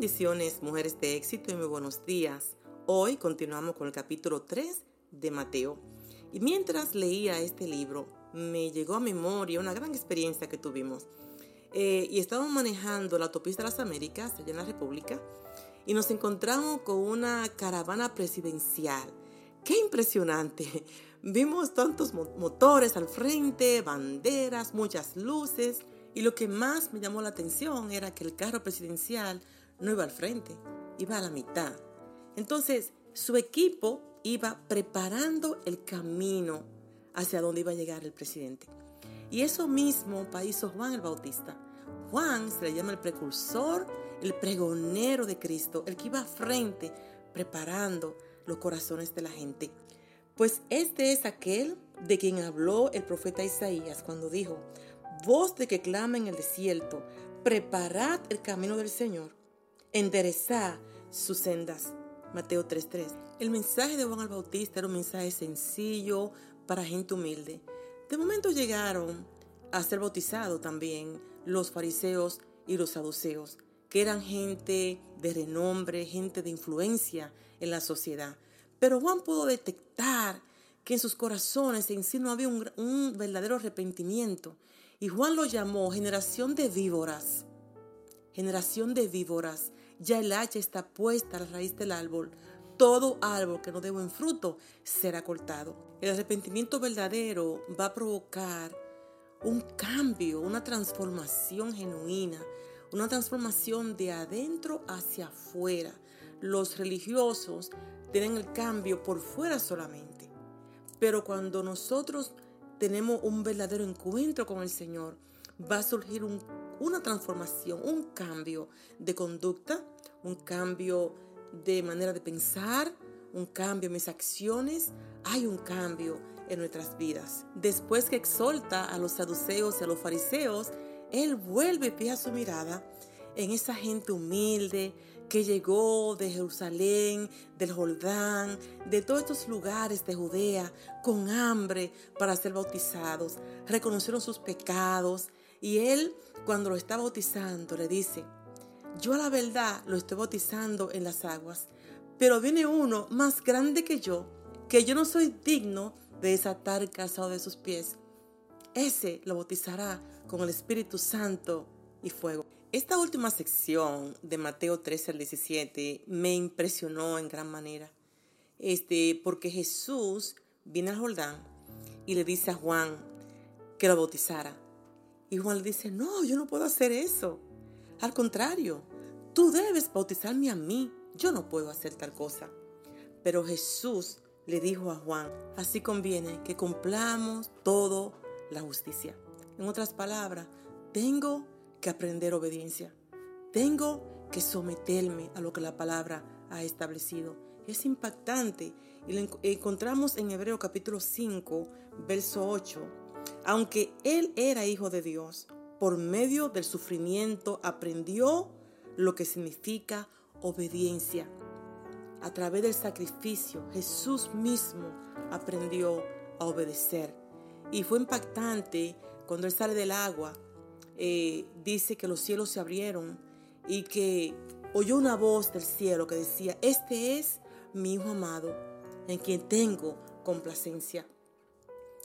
Bendiciones, mujeres de éxito y muy buenos días. Hoy continuamos con el capítulo 3 de Mateo. Y mientras leía este libro, me llegó a memoria una gran experiencia que tuvimos. Eh, y estábamos manejando la autopista de las Américas, allá en la República, y nos encontramos con una caravana presidencial. ¡Qué impresionante! Vimos tantos motores al frente, banderas, muchas luces, y lo que más me llamó la atención era que el carro presidencial no iba al frente, iba a la mitad. Entonces, su equipo iba preparando el camino hacia donde iba a llegar el presidente. Y eso mismo hizo Juan el Bautista. Juan se le llama el precursor, el pregonero de Cristo, el que iba frente preparando los corazones de la gente. Pues este es aquel de quien habló el profeta Isaías cuando dijo, voz de que clama en el desierto, preparad el camino del Señor, enderezad sus sendas. Mateo 3:3. El mensaje de Juan el Bautista era un mensaje sencillo para gente humilde. De momento llegaron a ser bautizados también los fariseos y los saduceos, que eran gente de renombre, gente de influencia en la sociedad. Pero Juan pudo detectar que en sus corazones en sí no había un, un verdadero arrepentimiento. Y Juan lo llamó generación de víboras. Generación de víboras. Ya el hacha está puesta a la raíz del árbol. Todo árbol que no dé buen fruto será cortado. El arrepentimiento verdadero va a provocar un cambio, una transformación genuina, una transformación de adentro hacia afuera. Los religiosos tienen el cambio por fuera solamente. Pero cuando nosotros tenemos un verdadero encuentro con el Señor, va a surgir una transformación, un cambio de conducta, un cambio de manera de pensar, un cambio en mis acciones, hay un cambio en nuestras vidas. Después que exhorta a los saduceos y a los fariseos, Él vuelve y fija su mirada en esa gente humilde que llegó de Jerusalén, del Jordán, de todos estos lugares de Judea, con hambre para ser bautizados. Reconocieron sus pecados y Él, cuando lo está bautizando, le dice, yo a la verdad lo estoy bautizando en las aguas, pero viene uno más grande que yo, que yo no soy digno de desatar el calzado de sus pies. Ese lo bautizará con el Espíritu Santo y fuego. Esta última sección de Mateo 13 al 17 me impresionó en gran manera. Este, porque Jesús viene al Jordán y le dice a Juan que lo bautizara. Y Juan le dice, no, yo no puedo hacer eso. Al contrario, tú debes bautizarme a mí. Yo no puedo hacer tal cosa. Pero Jesús le dijo a Juan, así conviene que cumplamos todo la justicia. En otras palabras, tengo que aprender obediencia. Tengo que someterme a lo que la palabra ha establecido. Es impactante y lo encontramos en Hebreo capítulo 5, verso 8. Aunque él era hijo de Dios, por medio del sufrimiento aprendió lo que significa obediencia. A través del sacrificio, Jesús mismo aprendió a obedecer. Y fue impactante cuando él sale del agua eh, dice que los cielos se abrieron y que oyó una voz del cielo que decía, este es mi Hijo amado, en quien tengo complacencia.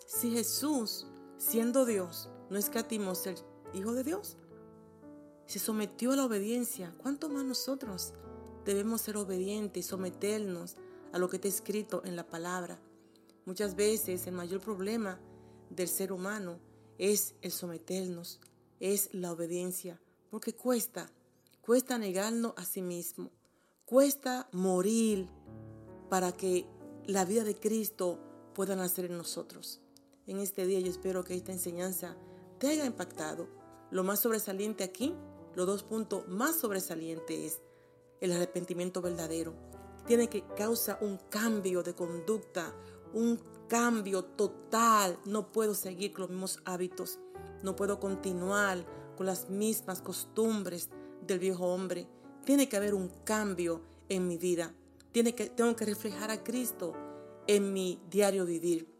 Si Jesús, siendo Dios, no escatimó ser Hijo de Dios, se sometió a la obediencia, ¿cuánto más nosotros debemos ser obedientes y someternos a lo que está escrito en la palabra? Muchas veces el mayor problema del ser humano es el someternos es la obediencia, porque cuesta, cuesta negarnos a sí mismo, cuesta morir para que la vida de Cristo pueda nacer en nosotros. En este día yo espero que esta enseñanza te haya impactado. Lo más sobresaliente aquí, los dos puntos más sobresalientes es el arrepentimiento verdadero. Tiene que causar un cambio de conducta, un cambio total. No puedo seguir con los mismos hábitos. No puedo continuar con las mismas costumbres del viejo hombre. Tiene que haber un cambio en mi vida. Tiene que, tengo que reflejar a Cristo en mi diario vivir.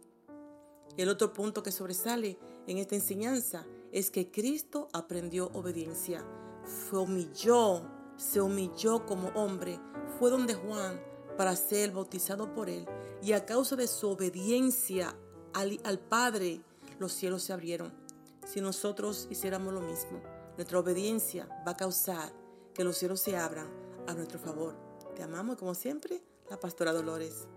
El otro punto que sobresale en esta enseñanza es que Cristo aprendió obediencia. Fue humilló se humilló como hombre, fue donde Juan para ser bautizado por él, y a causa de su obediencia al, al Padre, los cielos se abrieron. Si nosotros hiciéramos lo mismo, nuestra obediencia va a causar que los cielos se abran a nuestro favor. Te amamos como siempre, la pastora Dolores.